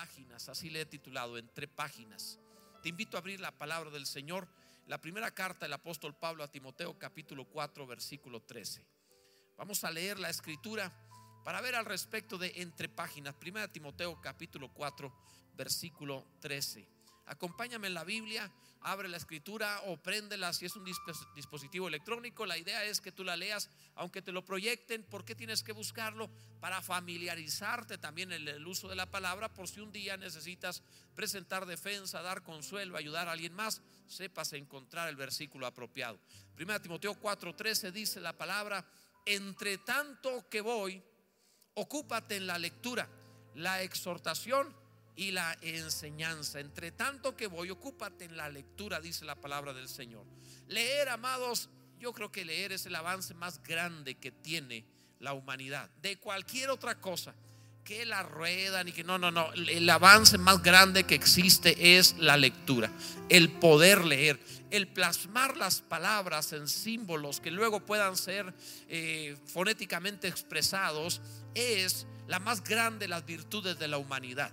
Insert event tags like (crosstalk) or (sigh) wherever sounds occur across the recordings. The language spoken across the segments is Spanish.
páginas, así le he titulado, entre páginas. Te invito a abrir la palabra del Señor, la primera carta del apóstol Pablo a Timoteo capítulo 4 versículo 13. Vamos a leer la escritura para ver al respecto de entre páginas. Primera Timoteo capítulo 4 versículo 13. Acompáñame en la Biblia, abre la escritura o préndela si es un dispositivo electrónico. La idea es que tú la leas, aunque te lo proyecten. ¿Por qué tienes que buscarlo? Para familiarizarte también en el uso de la palabra, por si un día necesitas presentar defensa, dar consuelo, ayudar a alguien más, sepas encontrar el versículo apropiado. Primera Timoteo 4:13 dice la palabra, entre tanto que voy, ocúpate en la lectura, la exhortación y la enseñanza. Entre tanto que voy, ocúpate en la lectura, dice la palabra del Señor. Leer, amados, yo creo que leer es el avance más grande que tiene la humanidad. De cualquier otra cosa que la ruedan y que no, no, no. El avance más grande que existe es la lectura, el poder leer, el plasmar las palabras en símbolos que luego puedan ser eh, fonéticamente expresados es la más grande de las virtudes de la humanidad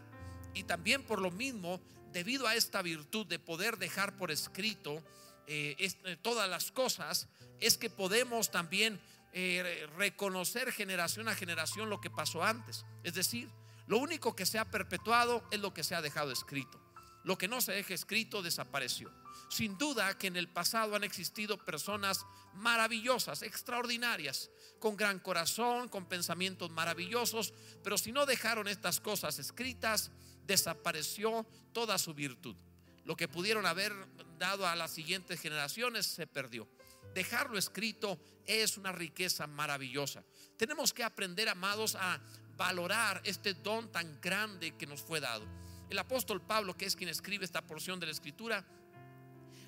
y también por lo mismo, debido a esta virtud de poder dejar por escrito eh, eh, todas las cosas, es que podemos también eh, reconocer generación a generación lo que pasó antes. Es decir, lo único que se ha perpetuado es lo que se ha dejado escrito. Lo que no se deja escrito desapareció. Sin duda que en el pasado han existido personas maravillosas, extraordinarias, con gran corazón, con pensamientos maravillosos, pero si no dejaron estas cosas escritas, desapareció toda su virtud. Lo que pudieron haber dado a las siguientes generaciones se perdió. Dejarlo escrito es una riqueza maravillosa. Tenemos que aprender, amados, a valorar este don tan grande que nos fue dado. El apóstol Pablo, que es quien escribe esta porción de la escritura,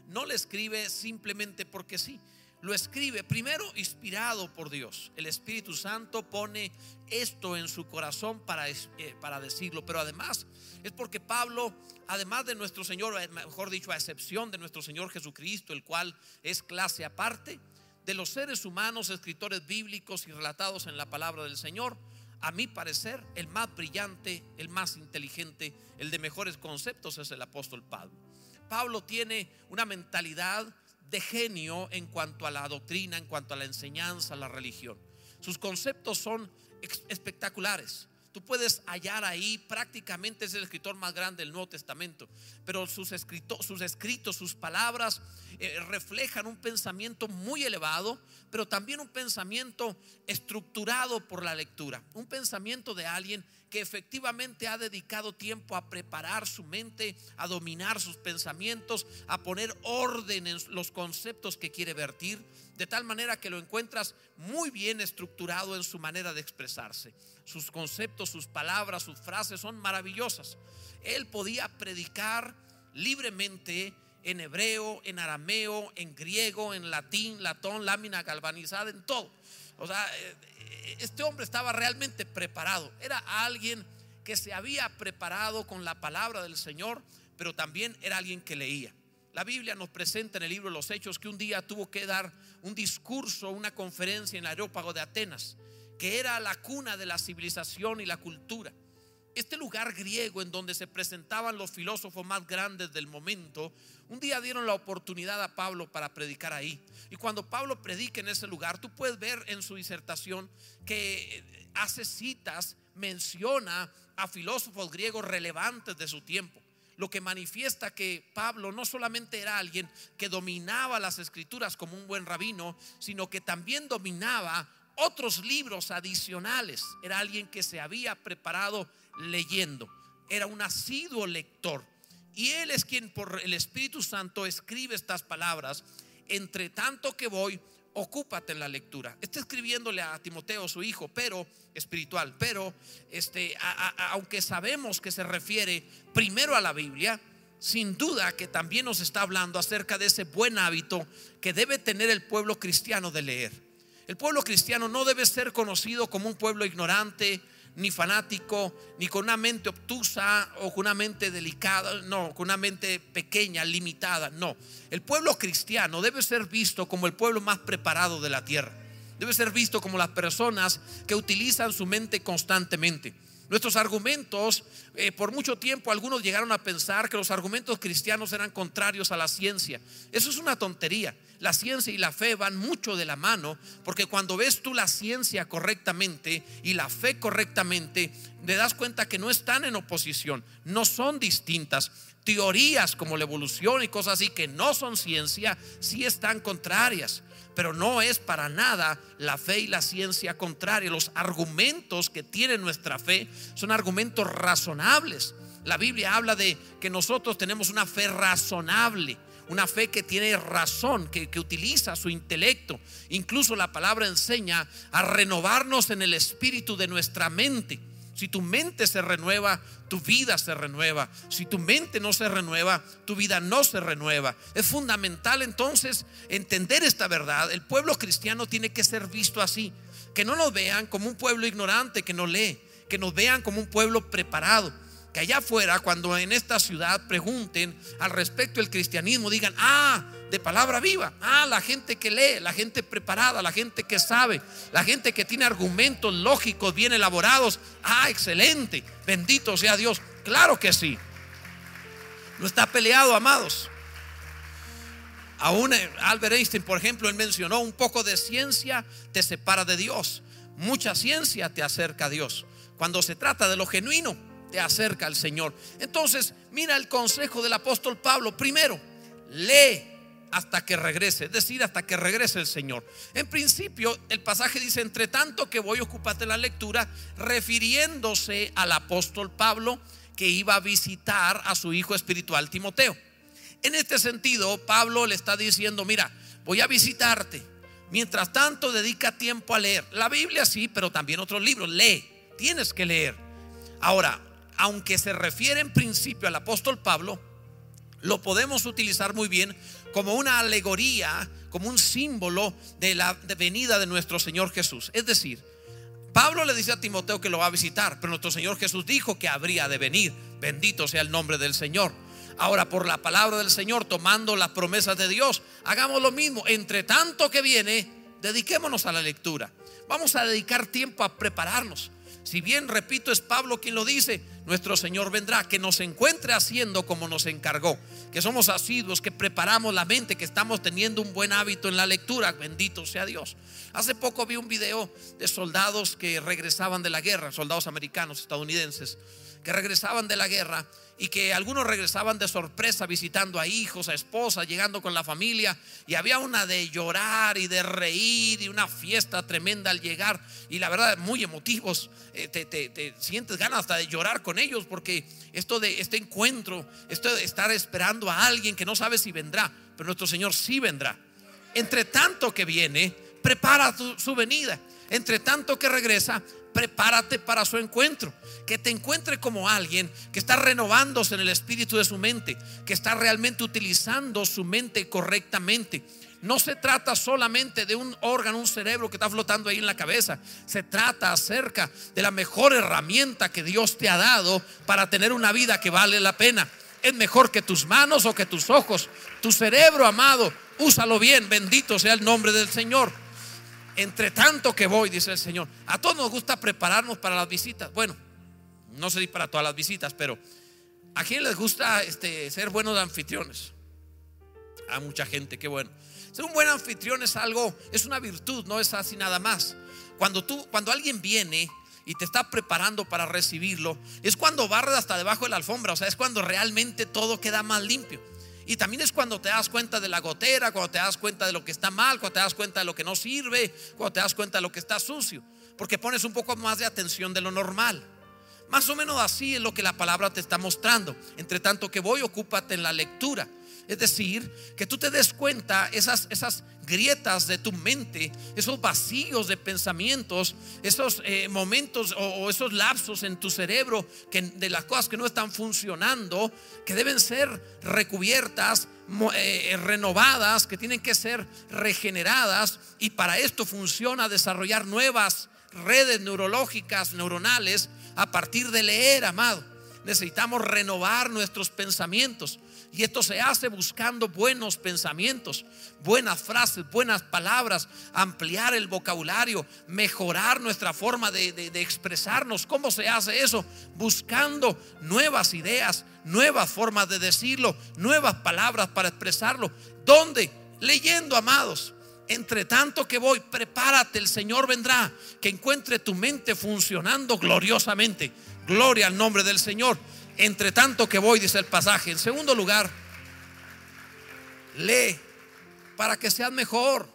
no le escribe simplemente porque sí, lo escribe primero inspirado por Dios. El Espíritu Santo pone esto en su corazón para, eh, para decirlo, pero además es porque Pablo, además de nuestro Señor, eh, mejor dicho, a excepción de nuestro Señor Jesucristo, el cual es clase aparte, de los seres humanos, escritores bíblicos y relatados en la palabra del Señor, a mi parecer, el más brillante, el más inteligente, el de mejores conceptos es el apóstol Pablo. Pablo tiene una mentalidad de genio en cuanto a la doctrina, en cuanto a la enseñanza, a la religión. Sus conceptos son espectaculares. Tú puedes hallar ahí, prácticamente es el escritor más grande del Nuevo Testamento, pero sus, escritos, sus, escritos, sus palabras eh, reflejan un pensamiento muy elevado, pero también un pensamiento estructurado por la lectura, un pensamiento de alguien que efectivamente ha dedicado tiempo a preparar su mente, a dominar sus pensamientos, a poner orden en los conceptos que quiere vertir, de tal manera que lo encuentras muy bien estructurado en su manera de expresarse. Sus conceptos, sus palabras, sus frases son maravillosas. Él podía predicar libremente en hebreo, en arameo, en griego, en latín, latón, lámina galvanizada, en todo. O sea, eh, este hombre estaba realmente preparado. Era alguien que se había preparado con la palabra del Señor, pero también era alguien que leía. La Biblia nos presenta en el libro de los Hechos que un día tuvo que dar un discurso, una conferencia en el aerópago de Atenas, que era la cuna de la civilización y la cultura. Este lugar griego en donde se presentaban los filósofos más grandes del momento, un día dieron la oportunidad a Pablo para predicar ahí. Y cuando Pablo predica en ese lugar, tú puedes ver en su disertación que hace citas, menciona a filósofos griegos relevantes de su tiempo lo que manifiesta que Pablo no solamente era alguien que dominaba las escrituras como un buen rabino, sino que también dominaba otros libros adicionales. Era alguien que se había preparado leyendo. Era un asiduo lector. Y él es quien por el Espíritu Santo escribe estas palabras. Entre tanto que voy, ocúpate en la lectura. Está escribiéndole a Timoteo, su hijo, pero espiritual, pero este, aunque sabemos que se refiere primero a la Biblia, sin duda que también nos está hablando acerca de ese buen hábito que debe tener el pueblo cristiano de leer. El pueblo cristiano no debe ser conocido como un pueblo ignorante, ni fanático, ni con una mente obtusa o con una mente delicada, no, con una mente pequeña, limitada, no. El pueblo cristiano debe ser visto como el pueblo más preparado de la tierra. Debe ser visto como las personas que utilizan su mente constantemente. Nuestros argumentos, eh, por mucho tiempo algunos llegaron a pensar que los argumentos cristianos eran contrarios a la ciencia. Eso es una tontería. La ciencia y la fe van mucho de la mano, porque cuando ves tú la ciencia correctamente y la fe correctamente, te das cuenta que no están en oposición, no son distintas. Teorías como la evolución y cosas así que no son ciencia, sí están contrarias pero no es para nada la fe y la ciencia contraria. Los argumentos que tiene nuestra fe son argumentos razonables. La Biblia habla de que nosotros tenemos una fe razonable, una fe que tiene razón, que, que, utiliza su intelecto. Incluso la palabra enseña a renovarnos en el espíritu de nuestra mente. Si tu mente se renueva, tu vida se renueva. Si tu mente no se renueva, tu vida no se renueva. Es fundamental entonces entender esta verdad. El pueblo cristiano tiene que ser visto así. Que no nos vean como un pueblo ignorante que no lee. Que nos vean como un pueblo preparado. Que allá afuera, cuando en esta ciudad pregunten al respecto del cristianismo, digan, ah, de palabra viva. Ah, la gente que lee, la gente preparada, la gente que sabe, la gente que tiene argumentos lógicos bien elaborados. Ah, excelente. Bendito sea Dios. Claro que sí. No está peleado, amados. Aún eh, Albert Einstein, por ejemplo, él mencionó un poco de ciencia te separa de Dios. Mucha ciencia te acerca a Dios. Cuando se trata de lo genuino, te acerca al Señor. Entonces, mira el consejo del apóstol Pablo. Primero, lee hasta que regrese, es decir, hasta que regrese el Señor. En principio, el pasaje dice, entre tanto que voy a ocuparte la lectura, refiriéndose al apóstol Pablo que iba a visitar a su hijo espiritual Timoteo. En este sentido, Pablo le está diciendo, mira, voy a visitarte. Mientras tanto, dedica tiempo a leer. La Biblia sí, pero también otros libros. Lee, tienes que leer. Ahora, aunque se refiere en principio al apóstol Pablo, lo podemos utilizar muy bien como una alegoría, como un símbolo de la venida de nuestro Señor Jesús. Es decir, Pablo le dice a Timoteo que lo va a visitar, pero nuestro Señor Jesús dijo que habría de venir. Bendito sea el nombre del Señor. Ahora, por la palabra del Señor, tomando las promesas de Dios, hagamos lo mismo. Entre tanto que viene, dediquémonos a la lectura. Vamos a dedicar tiempo a prepararnos. Si bien, repito, es Pablo quien lo dice, nuestro Señor vendrá, que nos encuentre haciendo como nos encargó, que somos asiduos, que preparamos la mente, que estamos teniendo un buen hábito en la lectura, bendito sea Dios. Hace poco vi un video de soldados que regresaban de la guerra, soldados americanos, estadounidenses, que regresaban de la guerra y que algunos regresaban de sorpresa visitando a hijos, a esposas, llegando con la familia y había una de llorar y de reír y una fiesta tremenda al llegar y la verdad muy emotivos, eh, te, sientes ganas hasta de llorar con ellos porque esto de este encuentro, esto de estar esperando a alguien que no sabe si vendrá, pero nuestro Señor sí vendrá. Entre tanto que viene, prepara su venida. Entre tanto que regresa, prepárate para su encuentro. Que te encuentre como alguien que está renovándose en el espíritu de su mente, que está realmente utilizando su mente correctamente. No se trata solamente de un órgano, un cerebro que está flotando ahí en la cabeza. Se trata acerca de la mejor herramienta que Dios te ha dado para tener una vida que vale la pena. Es mejor que tus manos o que tus ojos. Tu cerebro, amado, úsalo bien. Bendito sea el nombre del Señor entre tanto que voy, dice el Señor. A todos nos gusta prepararnos para las visitas. Bueno, no sé si para todas las visitas, pero ¿a quién les gusta este, ser buenos anfitriones? A mucha gente, qué bueno. Ser un buen anfitrión es algo, es una virtud, no es así nada más. Cuando tú, cuando alguien viene y te está preparando para recibirlo, es cuando barres hasta debajo de la alfombra, o sea, es cuando realmente todo queda más limpio. Y también es cuando te das cuenta de la gotera, cuando te das cuenta de lo que está mal, cuando te das cuenta de lo que no sirve, cuando te das cuenta de lo que está sucio. Porque pones un poco más de atención de lo normal. Más o menos así es lo que la palabra te está mostrando. Entre tanto que voy, ocúpate en la lectura. Es decir, que tú te des cuenta esas, esas grietas de tu mente, esos vacíos de pensamientos, esos eh, momentos o, esos lapsos en tu cerebro que, de las cosas que no están funcionando, que deben ser recubiertas, eh, renovadas, que tienen que ser regeneradas. Y para esto funciona desarrollar nuevas redes neurológicas, neuronales, a partir de leer, amado. Necesitamos renovar nuestros pensamientos. Y esto se hace buscando buenos pensamientos, buenas frases, buenas palabras, ampliar el vocabulario, mejorar nuestra forma de, de, expresarnos. ¿Cómo se hace eso? Buscando nuevas ideas, nuevas formas de decirlo, nuevas palabras para expresarlo. ¿Dónde? Leyendo, amados. Entre tanto que voy, prepárate, el Señor vendrá, que encuentre tu mente funcionando gloriosamente. Gloria al nombre del Señor. Entre tanto que voy, dice el pasaje. En segundo lugar, lee para que seas mejor.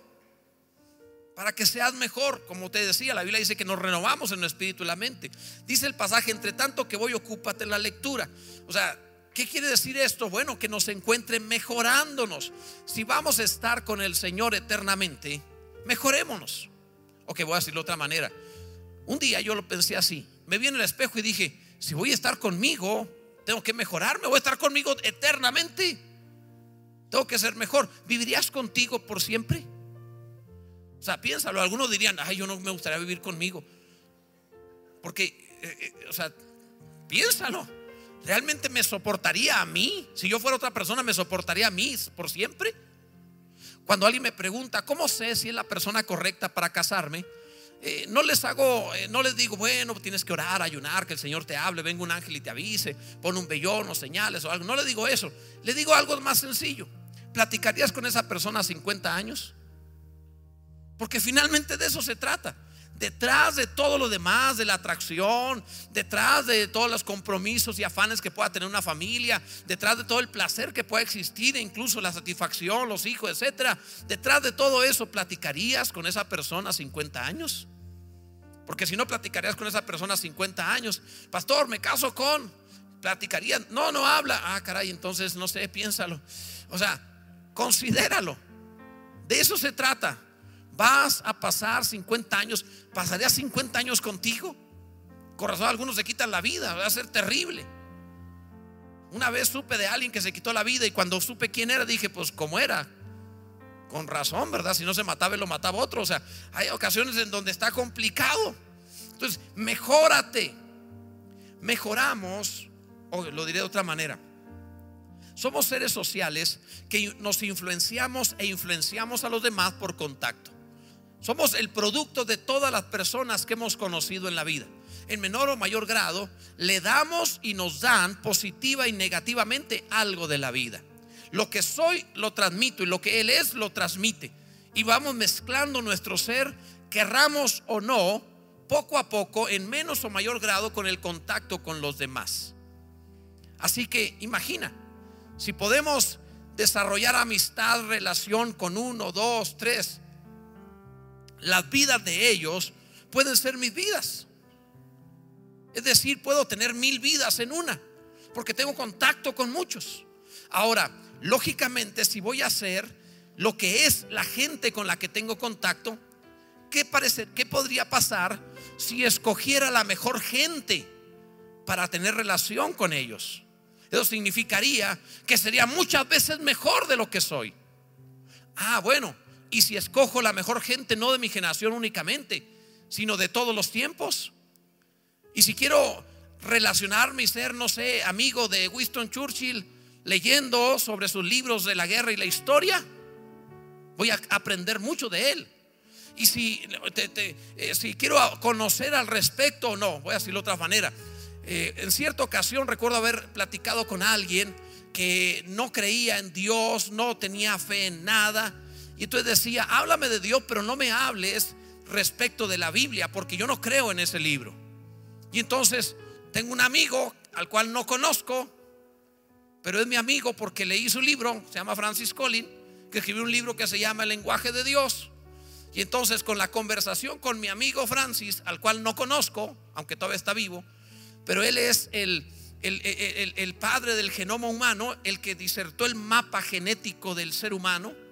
Para que seas mejor, como te decía, la Biblia dice que nos renovamos en el espíritu y la mente. Dice el pasaje, entre tanto que voy, ocúpate en la lectura. O sea, ¿Qué quiere decir esto? Bueno, que nos encuentre mejorándonos. Si vamos a estar con el Señor eternamente, mejorémonos. O que voy a decirlo de otra manera. Un día yo lo pensé así. Me vi en el espejo y dije, si voy a estar conmigo, tengo que mejorarme. Voy a estar conmigo eternamente. Tengo que ser mejor. ¿Vivirías contigo por siempre? O sea, piénsalo. Algunos dirían, ay, yo no me gustaría vivir conmigo. Porque, eh, eh, o sea, piénsalo. ¿Realmente me soportaría a mí? Si yo fuera otra persona, ¿me soportaría a mí por siempre? Cuando alguien me pregunta, ¿cómo sé si es la persona correcta para casarme? Eh, no les hago, eh, no les digo, bueno, tienes que orar, ayunar, que el Señor te hable, venga un ángel y te avise, pon un vellón o señales o algo. No le digo eso. Le digo algo más sencillo. ¿Platicarías con esa persona a 50 años? Porque finalmente de eso se trata detrás de todo lo demás, de la atracción, detrás de todos los compromisos y afanes que pueda tener una familia, detrás de todo el placer que pueda existir, incluso la satisfacción, los hijos, etcétera, detrás de todo eso, ¿platicarías con esa persona 50 años? Porque si no platicarías con esa persona 50 años, pastor, me caso con, platicaría, no, no habla, ah, caray, entonces no sé, piénsalo. O sea, considéralo. De eso se trata. Vas a pasar 50 años, pasaría 50 años contigo. Corazón, algunos se quitan la vida, va a ser terrible. Una vez supe de alguien que se quitó la vida y cuando supe quién era dije, pues cómo era. Con razón, ¿verdad? Si no se mataba, lo mataba otro. O sea, hay ocasiones en donde está complicado. Entonces, mejórate. Mejoramos, o lo diré de otra manera. Somos seres sociales que nos influenciamos e influenciamos a los demás por contacto. Somos el producto de todas las personas que hemos conocido en la vida. En menor o mayor grado, le damos y nos dan positiva y negativamente algo de la vida. Lo que soy lo transmito y lo que Él es lo transmite. Y vamos mezclando nuestro ser, querramos o no, poco a poco, en menos o mayor grado, con el contacto con los demás. Así que imagina, si podemos desarrollar amistad, relación con uno, dos, tres, las vidas de ellos pueden ser mis vidas. Es decir, puedo tener mil vidas en una, porque tengo contacto con muchos. Ahora, lógicamente, si voy a hacer lo que es la gente con la que tengo contacto, ¿qué, parece, qué podría pasar si escogiera la mejor gente para tener relación con ellos? Eso significaría que sería muchas veces mejor de lo que soy. Ah, bueno, y si escojo la mejor gente, no de mi generación únicamente, sino de todos los tiempos. Y si quiero relacionarme y ser, no sé, amigo de Winston Churchill, leyendo sobre sus libros de la guerra y la historia, voy a aprender mucho de él. Y si, eh, si quiero conocer al respecto o no, voy a decirlo de otra manera. Eh, en cierta ocasión recuerdo haber platicado con alguien que no creía en Dios, no tenía fe en nada, y entonces decía, háblame de Dios, pero no me hables respecto de la Biblia, porque yo no creo en ese libro. Y entonces tengo un amigo al cual no conozco, pero es mi amigo porque leí su libro, se llama Francis Collins, que escribió un libro que se llama El lenguaje de Dios. Y entonces con la conversación con mi amigo Francis, al cual no conozco, aunque todavía está vivo, pero él es el padre del genoma humano, el que disertó el mapa genético del ser humano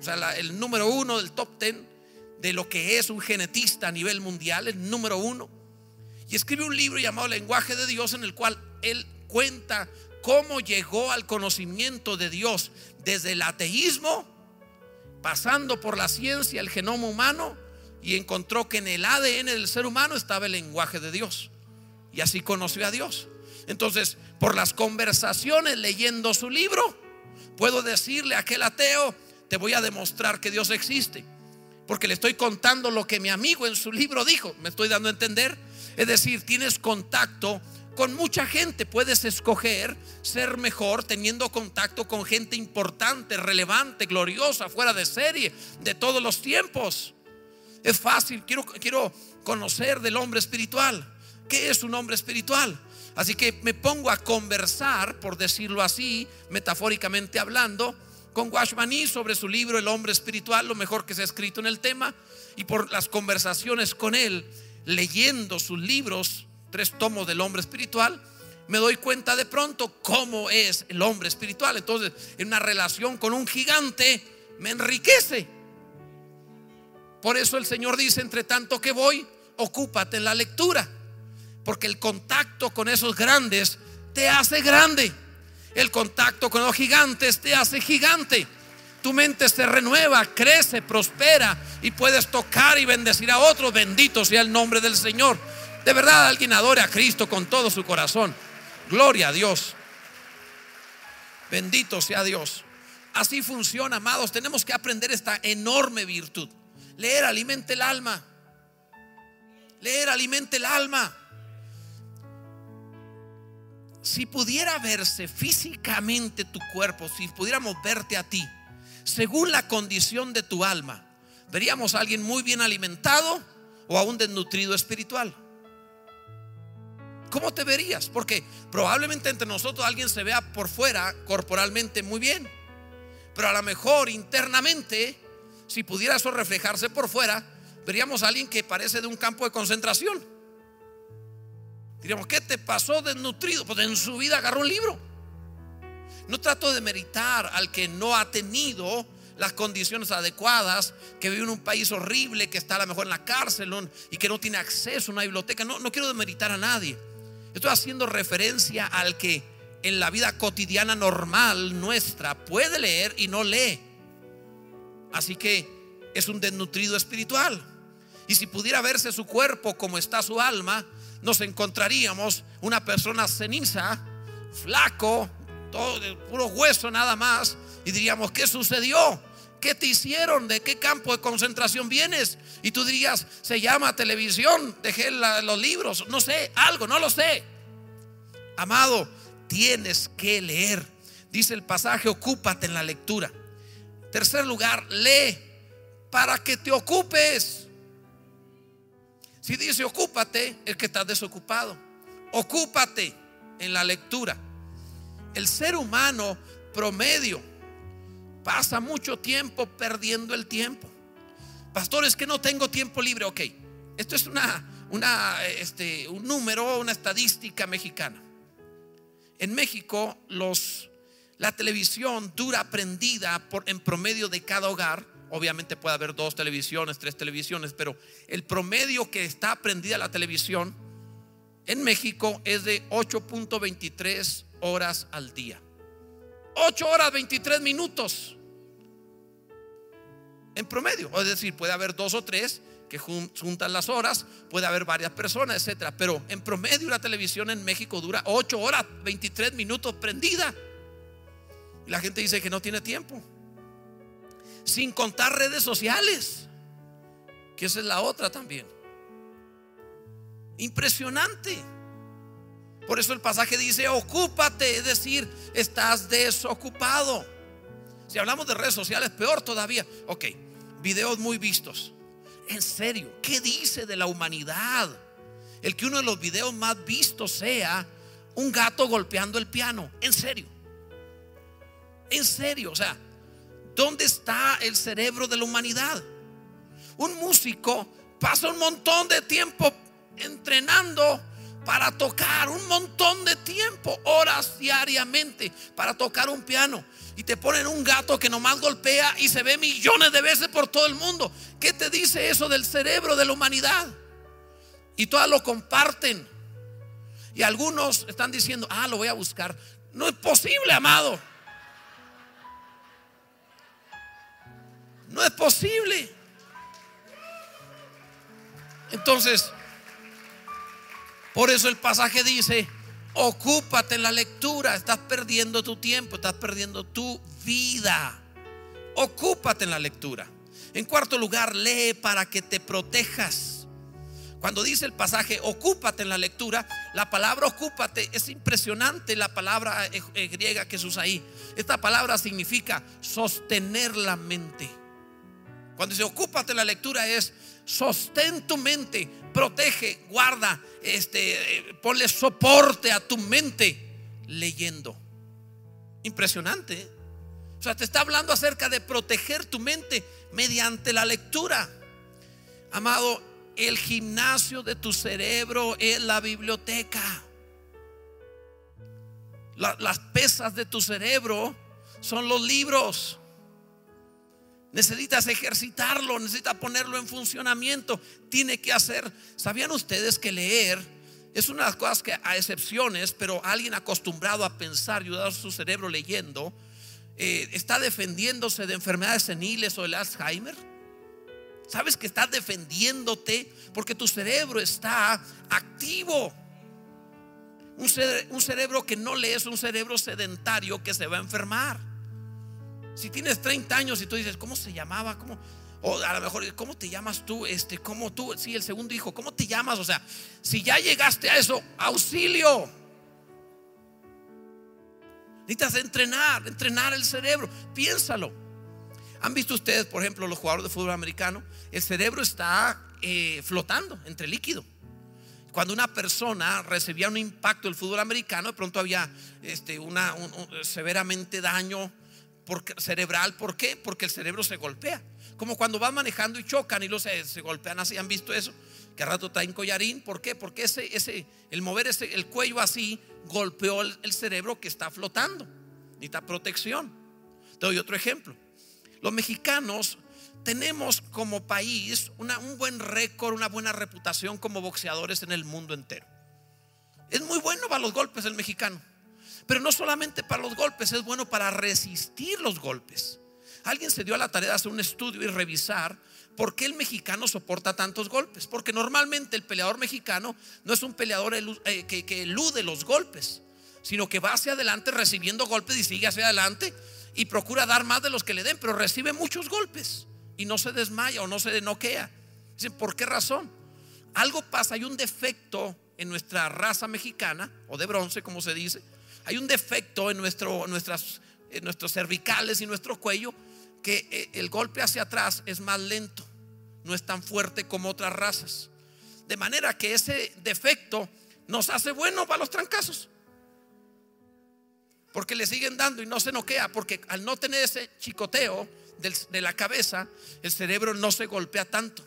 o sea, el número uno del top ten de lo que es un genetista a nivel mundial, el número uno. Y escribe un libro llamado Lenguaje de Dios en el cual él cuenta cómo llegó al conocimiento de Dios desde el ateísmo, pasando por la ciencia, el genoma humano, y encontró que en el ADN del ser humano estaba el lenguaje de Dios. Y así conoció a Dios. Entonces, por las conversaciones leyendo su libro, puedo decirle a aquel ateo, te voy a demostrar que Dios existe. Porque le estoy contando lo que mi amigo en su libro dijo. ¿Me estoy dando a entender? Es decir, tienes contacto con mucha gente. Puedes escoger ser mejor teniendo contacto con gente importante, relevante, gloriosa, fuera de serie, de todos los tiempos. Es fácil, quiero, quiero conocer del hombre espiritual. ¿Qué es un hombre espiritual? Así que me pongo a conversar, por decirlo así, metafóricamente hablando, con Washmani sobre su libro El hombre espiritual, lo mejor que se ha escrito en el tema, y por las conversaciones con él, leyendo sus libros, tres tomos del hombre espiritual, me doy cuenta de pronto cómo es el hombre espiritual. Entonces, en una relación con un gigante, me enriquece. Por eso el Señor dice, entre tanto que voy, ocúpate en la lectura. Porque el contacto con esos grandes te hace grande. El contacto con los gigantes te hace gigante. Tu mente se renueva, crece, prospera y puedes tocar y bendecir a otros. Bendito sea el nombre del Señor. De verdad alguien adore a Cristo con todo su corazón. Gloria a Dios. Bendito sea Dios. Así funciona, amados. Tenemos que aprender esta enorme virtud. Leer alimente el alma. Leer alimente el alma si pudiera verse físicamente tu cuerpo, si pudiéramos verte a ti, según la condición de tu alma, veríamos a alguien muy bien alimentado o a un desnutrido espiritual. ¿Cómo te verías? Porque probablemente entre nosotros alguien se vea por fuera corporalmente muy bien, pero a lo mejor internamente, si pudiera eso reflejarse por fuera, veríamos a alguien que parece de un campo de concentración. Diríamos, ¿qué te pasó desnutrido? Pues en su vida agarró un libro. No trato de meritar al que no ha tenido las condiciones adecuadas, que vive en un país horrible, que está a lo mejor en la cárcel y que no tiene acceso a una biblioteca. No, no quiero demeritar a nadie. Estoy haciendo referencia al que en la vida cotidiana normal nuestra puede leer y no lee. Así que es un desnutrido espiritual. Y si pudiera verse su cuerpo como está su alma, nos encontraríamos una persona ceniza, flaco, todo puro hueso nada más, y diríamos, ¿qué sucedió? ¿Qué te hicieron? ¿De qué campo de concentración vienes? Y tú dirías, se llama televisión, dejé los libros, no sé, algo, no lo sé. Amado, tienes que leer. Dice el pasaje, ocúpate en la lectura. Tercer lugar, lee para que te ocupes. Si dice ocúpate, es que estás desocupado. Ocúpate en la lectura. El ser humano promedio pasa mucho tiempo perdiendo el tiempo. Pastor, es que no tengo tiempo libre. Ok, esto es una, una, este, un número, una estadística mexicana. En México, los, la televisión dura prendida por, en promedio de cada hogar Obviamente puede haber dos televisiones, tres televisiones, pero el promedio que está prendida la televisión en México es de 8.23 horas al día. 8 horas 23 minutos en promedio. Es decir, puede haber dos o tres que juntan las horas, puede haber varias personas, etcétera. Pero en promedio la televisión en México dura 8 horas 23 minutos prendida. Y la gente dice que no tiene tiempo sin contar redes sociales, que esa es la otra también. Impresionante. Por eso el pasaje dice, ocúpate, es decir, estás desocupado. Si hablamos de redes sociales, peor todavía. Ok, videos muy vistos. En serio, ¿qué dice de la humanidad? El que uno de los videos más vistos sea un gato golpeando el piano. En serio. En serio, o sea, ¿Dónde está el cerebro de la humanidad? Un músico pasa un montón de tiempo entrenando para tocar, un montón de tiempo, horas diariamente para tocar un piano. Y te ponen un gato que nomás golpea y se ve millones de veces por todo el mundo. ¿Qué te dice eso del cerebro de la humanidad? Y todas lo comparten. Y algunos están diciendo, ah, lo voy a buscar. No es posible, amado. No es posible. Entonces, por eso el pasaje dice, Ocúpate en la lectura. Estás perdiendo tu tiempo, estás perdiendo tu vida. Ocúpate en la lectura. En cuarto lugar, lee para que te protejas. Cuando dice el pasaje, ocúpate en la lectura, la palabra ocúpate es impresionante la palabra eh, eh, griega que se usa ahí. Esta palabra significa sostener la mente. Cuando dice ocúpate en la lectura es sostén tu mente, protege, guarda, este, eh, ponle soporte a tu mente leyendo. Impresionante. O sea, te está hablando acerca de proteger tu mente mediante la lectura. Amado, el gimnasio de tu cerebro es la biblioteca. las pesas de tu cerebro son los libros. Necesitas ejercitarlo, necesitas ponerlo en funcionamiento. Tiene que hacer. ¿Sabían ustedes que leer es una de las cosas que, a excepciones, pero alguien acostumbrado a pensar y a su cerebro leyendo, eh, está defendiéndose de enfermedades seniles o el Alzheimer? Sabes que estás defendiéndote porque tu cerebro está activo. Un, cerebro que no lee es un cerebro sedentario que se va a enfermar. Si tienes 30 años y tú dices, ¿cómo se llamaba? ¿Cómo? O a lo mejor, ¿cómo te llamas tú? Este, ¿cómo tú? Sí, el segundo hijo, ¿cómo te llamas? O sea, si ya llegaste a eso, auxilio. Necesitas entrenar, entrenar el cerebro. Piénsalo. ¿Han visto ustedes, por ejemplo, los jugadores de fútbol americano? El cerebro está eh, flotando entre líquido. Cuando una persona recibía un impacto del fútbol americano, de pronto había este, una, severamente daño cerebral. ¿Por qué? Porque el cerebro se golpea. Como cuando van manejando y chocan y los se, golpean así. ¿Han visto eso? Que a rato está en collarín. ¿Por qué? Porque ese, ese, el mover ese, el cuello así golpeó el, cerebro que está flotando. Necesita protección. Te doy otro ejemplo. Los mexicanos tenemos como país un buen récord, una buena reputación como boxeadores en el mundo entero. Es muy bueno para los golpes el mexicano, pero no solamente para los golpes, es bueno para resistir los golpes. Alguien se dio a la tarea de hacer un estudio y revisar por qué el mexicano soporta tantos golpes. Porque normalmente el peleador mexicano no es un peleador eh, que elude los golpes, sino que va hacia adelante recibiendo golpes y sigue hacia adelante y procura dar más de los que le den, pero recibe muchos golpes y no se desmaya o no se noquea. Dicen, ¿por qué razón? Algo pasa, hay un defecto en nuestra raza mexicana, o de bronce, como se dice. Hay un defecto en, nuestro, nuestras, nuestros cervicales y nuestro cuello, que eh, el golpe hacia atrás es más lento, no es tan fuerte como otras razas. De manera que ese defecto nos hace bueno para los trancazos. Porque le siguen dando y no se noquea, porque al no tener ese chicoteo de la cabeza, el cerebro no se golpea tanto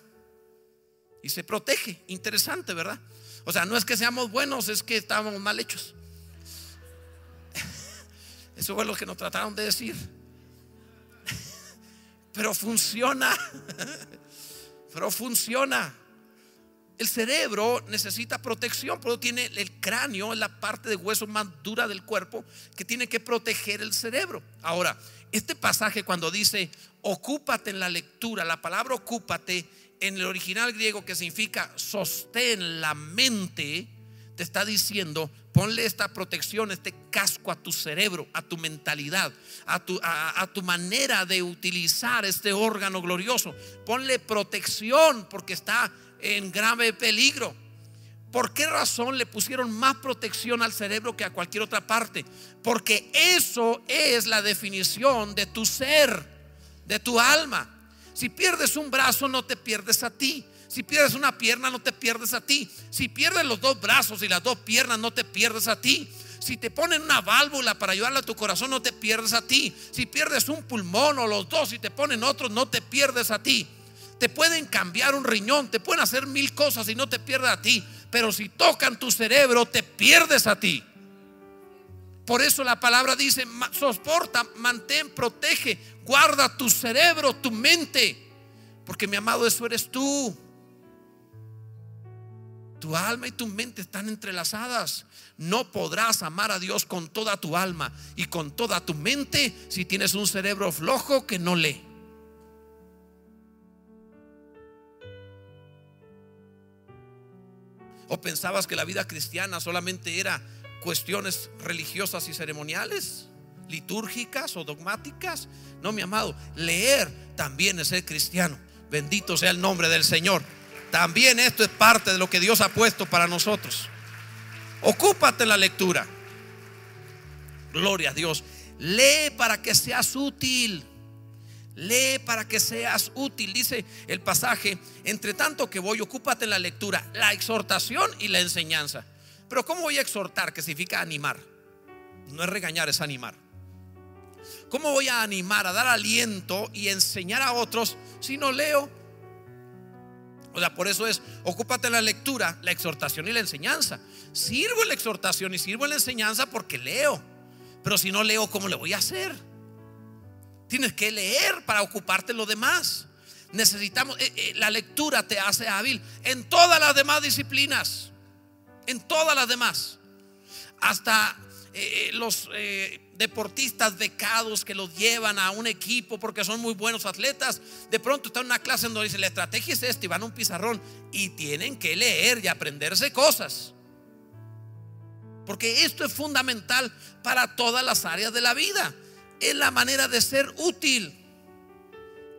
y se protege. Interesante, ¿verdad? O sea, no es que seamos buenos, es que estábamos mal hechos. Eso fue lo que nos trataron de decir. (laughs) Pero funciona. (laughs) Pero funciona. El cerebro necesita protección, pero tiene el cráneo, la parte de hueso más dura del cuerpo que tiene que proteger el cerebro. Ahora, este pasaje cuando dice ocúpate en la lectura, la palabra ocúpate en el original griego que significa sostén la mente, te está diciendo ponle esta protección, este casco a tu cerebro, a tu mentalidad, a tu, a tu manera de utilizar este órgano glorioso. Ponle protección porque está en grave peligro. ¿Por qué razón le pusieron más protección al cerebro que a cualquier otra parte? Porque eso es la definición de tu ser, de tu alma. Si pierdes un brazo, no te pierdes a ti. Si pierdes una pierna, no te pierdes a ti. Si pierdes los dos brazos y las dos piernas, no te pierdes a ti. Si te ponen una válvula para ayudarle a tu corazón, no te pierdes a ti. Si pierdes un pulmón o los dos y te ponen otros, no te pierdes a ti. Te pueden cambiar un riñón, te pueden hacer mil cosas y no te pierdes a ti. Pero si tocan tu cerebro, te pierdes a ti. Por eso la palabra dice, soporta, mantén, protege, guarda tu cerebro, tu mente. Porque mi amado, eso eres tú. Tu alma y tu mente están entrelazadas. No podrás amar a Dios con toda tu alma y con toda tu mente si tienes un cerebro flojo que no lee. ¿O pensabas que la vida cristiana solamente era cuestiones religiosas y ceremoniales, litúrgicas o dogmáticas. No, mi amado, leer también es ser cristiano. Bendito sea el nombre del Señor. También esto es parte de lo que Dios ha puesto para nosotros. Ocúpate en la lectura. Gloria a Dios. Lee para que seas útil. Lee para que seas útil. Dice el pasaje, entre tanto que voy, ocúpate en la lectura, la exhortación y la enseñanza. Pero ¿cómo voy a exhortar? Que significa animar. No es regañar, es animar. ¿Cómo voy a animar, a dar aliento y enseñar a otros si no leo? O sea, por eso es, ocúpate la lectura, la exhortación y la enseñanza. Sirvo la exhortación y sirvo la enseñanza porque leo. Pero si no leo, ¿cómo le voy a hacer? Tienes que leer para ocuparte lo demás. Necesitamos, eh, eh, la lectura te hace hábil en todas las demás disciplinas. En todas las demás. Hasta eh, los deportistas becados que los llevan a un equipo porque son muy buenos atletas, de pronto están en una clase donde dice, la estrategia es esta y van a un pizarrón y tienen que leer y aprenderse cosas. Porque esto es fundamental para todas las áreas de la vida es la manera de ser útil.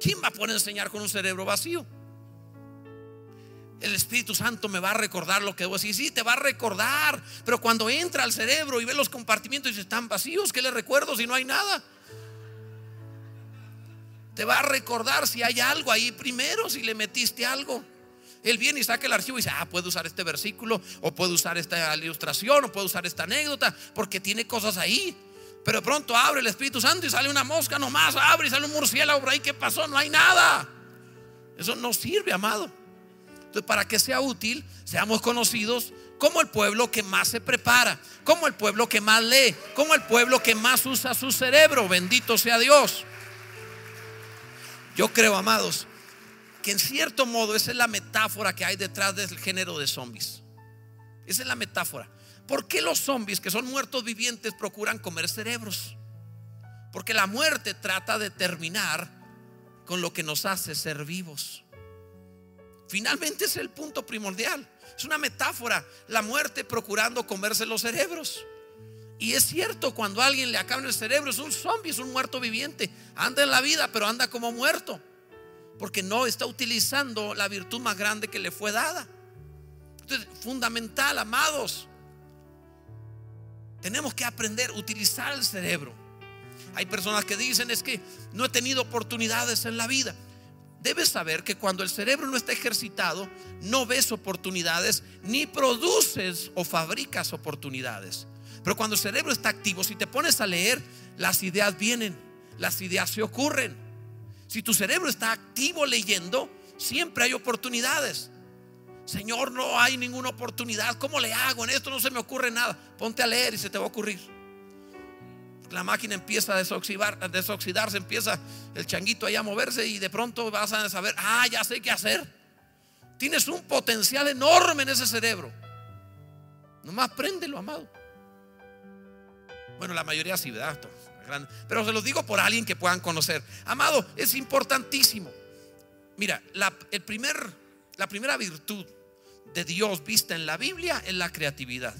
¿Quién va a poder enseñar con un cerebro vacío? El Espíritu Santo me va a recordar lo que debo decir. Sí, te va a recordar. Pero cuando entra al cerebro y ve los compartimientos y están vacíos, ¿qué le recuerdo si no hay nada? Te va a recordar si hay algo ahí primero, si le metiste algo. Él viene y saca el archivo y dice, ah, puedo usar este versículo, o puedo usar esta ilustración, o puedo usar esta anécdota, porque tiene cosas ahí. Pero de pronto abre el Espíritu Santo y sale una mosca nomás, abre y sale un murciélago por. ¿Qué pasó? No hay nada. Eso no sirve, amado. Para que sea útil, seamos conocidos como el pueblo que más se prepara, como el pueblo que más lee, como el pueblo que más usa su cerebro. Bendito sea Dios. Yo creo, amados, que en cierto modo esa es la metáfora que hay detrás del género de zombies. Esa es la metáfora. ¿Por qué los zombies, que son muertos vivientes, procuran comer cerebros? Porque la muerte trata de terminar con lo que nos hace ser vivos. Finalmente es el punto primordial. Es una metáfora. La muerte procurando comerse los cerebros. Y es cierto, cuando a alguien le acaban el cerebro, es un zombie, es un muerto viviente. Anda en la vida, pero anda como muerto. Porque no está utilizando la virtud más grande que le fue dada. Entonces, fundamental, amados. Tenemos que aprender a utilizar el cerebro. Hay personas que dicen es que no he tenido oportunidades en la vida. Debes saber que cuando el cerebro no está ejercitado, no ves oportunidades ni produces o fabricas oportunidades. Pero cuando el cerebro está activo, si te pones a leer, las ideas vienen, las ideas se ocurren. Si tu cerebro está activo leyendo, siempre hay oportunidades. Señor, no hay ninguna oportunidad. ¿Cómo le hago? En esto no se me ocurre nada. Ponte a leer y se te va a ocurrir. La máquina empieza a desoxidar, a desoxidarse, empieza el changuito ahí a moverse y de pronto vas a saber, ah, ya sé qué hacer. Tienes un potencial enorme en ese cerebro. Nomás préndelo, amado. Bueno, la mayoría sí, ¿verdad? Pero se los digo por alguien que puedan conocer. Amado, es importantísimo. Mira, el primer, la primera virtud de Dios vista en la Biblia es la creatividad.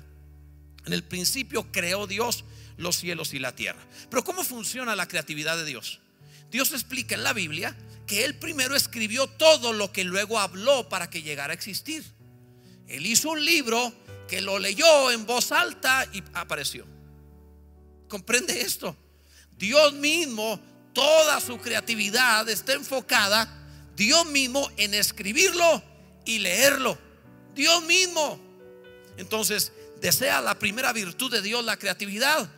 En el principio creó Dios los cielos y la tierra. Pero ¿cómo funciona la creatividad de Dios? Dios explica en la Biblia que Él primero escribió todo lo que luego habló para que llegara a existir. Él hizo un libro que lo leyó en voz alta y apareció. ¿Comprende esto? Dios mismo, toda su creatividad está enfocada, Dios mismo, en escribirlo y leerlo. Dios mismo. Entonces, desea la primera virtud de Dios, la creatividad.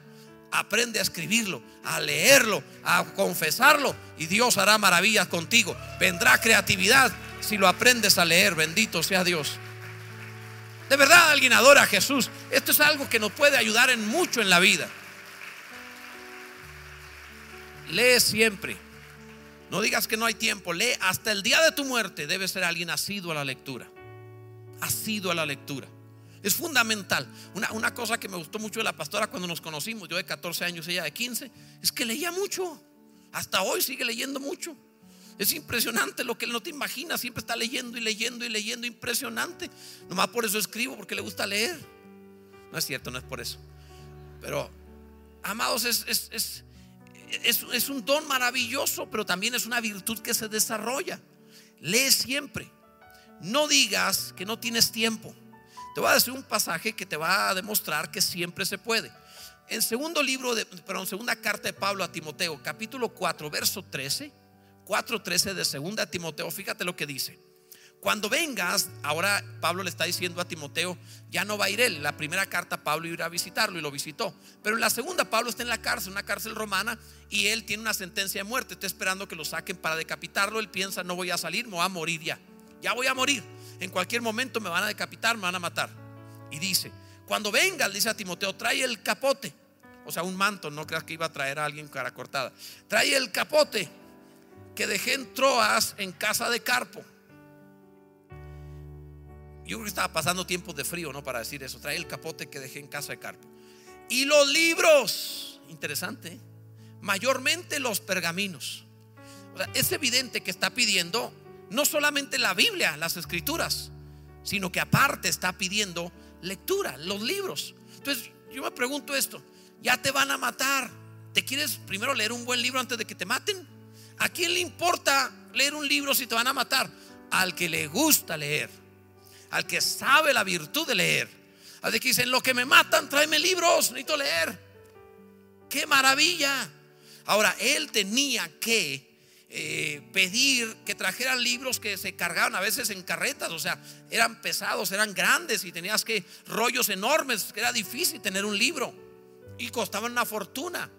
Aprende a escribirlo, a leerlo, a confesarlo y Dios hará maravillas contigo. Vendrá creatividad si lo aprendes a leer. Bendito sea Dios. De verdad alguien adora a Jesús. Esto es algo que nos puede ayudar en mucho en la vida. Lee siempre. No digas que no hay tiempo. Lee hasta el día de tu muerte. Debe ser alguien asiduo a la lectura ha sido a la lectura. Es fundamental. Una, una, cosa que me gustó mucho de la pastora cuando nos conocimos, yo de 14 años, ella de 15, es que leía mucho. Hasta hoy sigue leyendo mucho. Es impresionante lo que él no te imagina. Siempre está leyendo y leyendo y leyendo. Impresionante. Nomás por eso escribo, porque le gusta leer. No es cierto, no es por eso. Pero, amados, es, es, es, es, es un don maravilloso, pero también es una virtud que se desarrolla. Lee siempre. No digas que no tienes tiempo. Te voy a decir un pasaje que te va a demostrar que siempre se puede. En segundo libro de, perdón, segunda carta de Pablo a Timoteo, capítulo 4, verso 13, 4:13 de segunda Timoteo, fíjate lo que dice. Cuando vengas, ahora Pablo le está diciendo a Timoteo, ya no va a ir él. La primera carta Pablo iba a visitarlo y lo visitó. Pero en la segunda Pablo está en la cárcel, una cárcel romana, y él tiene una sentencia de muerte. Está esperando que lo saquen para decapitarlo. Él piensa, no voy a salir, me voy a morir ya. Ya voy a morir. En cualquier momento me van a decapitar, me van a matar. Y dice, cuando vengas, dice a Timoteo, trae el capote. O sea, un manto, no creas que iba a traer a alguien cara cortada. Trae el capote que dejé en Troas en casa de Carpo yo creo que estaba pasando tiempos de frío, ¿no? Para decir eso. Trae el capote que dejé en casa de Carpo. Y los libros, interesante, ¿eh? mayormente los pergaminos. O sea, es evidente que está pidiendo no solamente la Biblia, las escrituras, sino que aparte está pidiendo lectura, los libros. Entonces, yo me pregunto esto, ya te van a matar. ¿Te quieres primero leer un buen libro antes de que te maten? ¿A quién le importa leer un libro si te van a matar? Al que le gusta leer al que sabe la virtud de leer. Al que dicen, lo que me matan, tráeme libros, necesito leer. ¡Qué maravilla! Ahora, él tenía que eh, pedir que trajeran libros que se cargaban a veces en carretas, o sea, eran pesados, eran grandes y tenías que rollos enormes, que era difícil tener un libro y costaban una fortuna.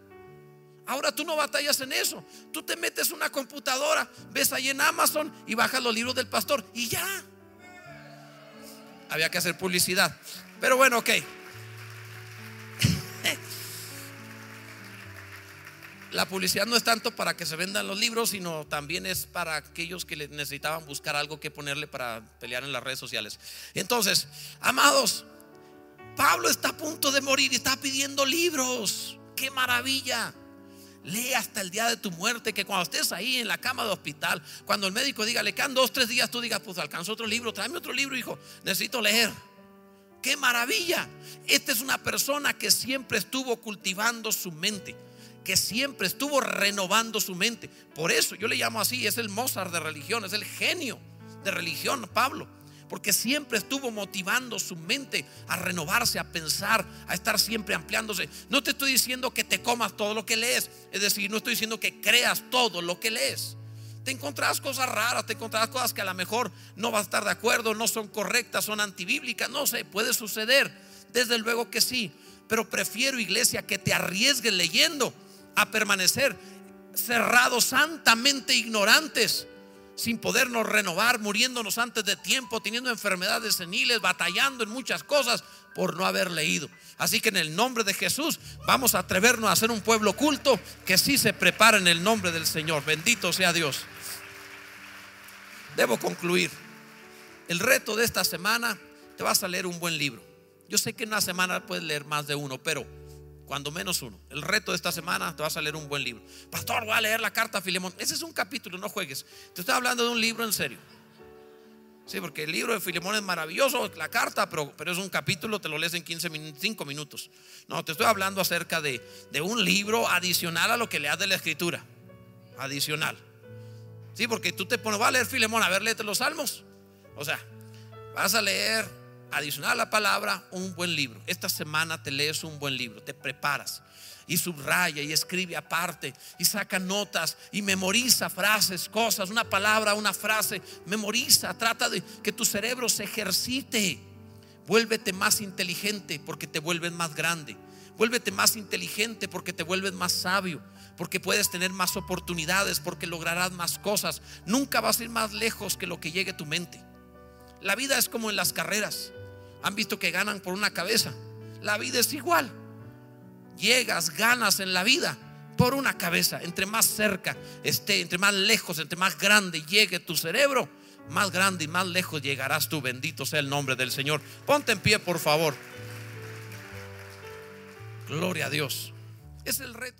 Ahora tú no batallas en eso. Tú te metes una computadora, ves ahí en Amazon y bajas los libros del pastor y ya había que hacer publicidad. Pero bueno, ok. La publicidad no es tanto para que se vendan los libros, sino también es para aquellos que necesitaban buscar algo que ponerle para pelear en las redes sociales. Entonces, amados, Pablo está a punto de morir y está pidiendo libros. ¡Qué maravilla! Lee hasta el día de tu muerte, que cuando estés ahí en la cama de hospital, cuando el médico diga, le quedan dos, tres días, tú digas, pues alcanzo otro libro, tráeme otro libro, hijo, necesito leer. ¡Qué maravilla! Esta es una persona que siempre estuvo cultivando su mente, que siempre estuvo renovando su mente. Por eso yo le llamo así, es el Mozart de religión, es el genio de religión, Pablo porque siempre estuvo motivando su mente a renovarse, a pensar, a estar siempre ampliándose. No te estoy diciendo que te comas todo lo que lees, es decir, no estoy diciendo que creas todo lo que lees. Te encontrarás cosas raras, te encontrarás cosas que a lo mejor no vas a estar de acuerdo, no son correctas, son antibíblicas, no sé, puede suceder. Desde luego que sí, pero prefiero iglesia que te arriesgues leyendo a permanecer cerrados, santamente ignorantes sin podernos renovar, muriéndonos antes de tiempo, teniendo enfermedades seniles, batallando en muchas cosas por no haber leído. Así que en el nombre de Jesús vamos a atrevernos a ser un pueblo culto que sí se prepara en el nombre del Señor. Bendito sea Dios. Debo concluir. El reto de esta semana, te vas a leer un buen libro. Yo sé que en una semana puedes leer más de uno, pero cuando menos uno. El reto de esta semana te vas a leer un buen libro. Pastor, voy a leer la carta a Filemón. Ese es un capítulo, no juegues. Te estoy hablando de un libro en serio. Sí, porque el libro de Filemón es maravilloso, la carta, pero, pero es un capítulo, te lo lees en 15 5 minutos. No, te estoy hablando acerca de, de un libro adicional a lo que leas de la escritura. Adicional. Sí, porque tú te pones, va a leer Filemón, a ver, léete los salmos. O sea, vas a leer adicional a la palabra, un buen libro. Esta semana te lees un buen libro, te preparas y subraya y escribe aparte y saca notas y memoriza frases, cosas, una palabra, una frase, memoriza, trata de que tu cerebro se ejercite. Vuélvete más inteligente porque te vuelves más grande. Vuélvete más inteligente porque te vuelves más sabio, porque puedes tener más oportunidades, porque lograrás más cosas. Nunca vas a ir más lejos que lo que llegue a tu mente. La vida es como en las carreras han visto que ganan por una cabeza. La vida es igual. Llegas, ganas en la vida por una cabeza. Entre más cerca esté, entre más lejos, entre más grande llegue tu cerebro, más grande y más lejos llegarás tú. Bendito sea el nombre del Señor. Ponte en pie, por favor. Gloria a Dios. Es el reto.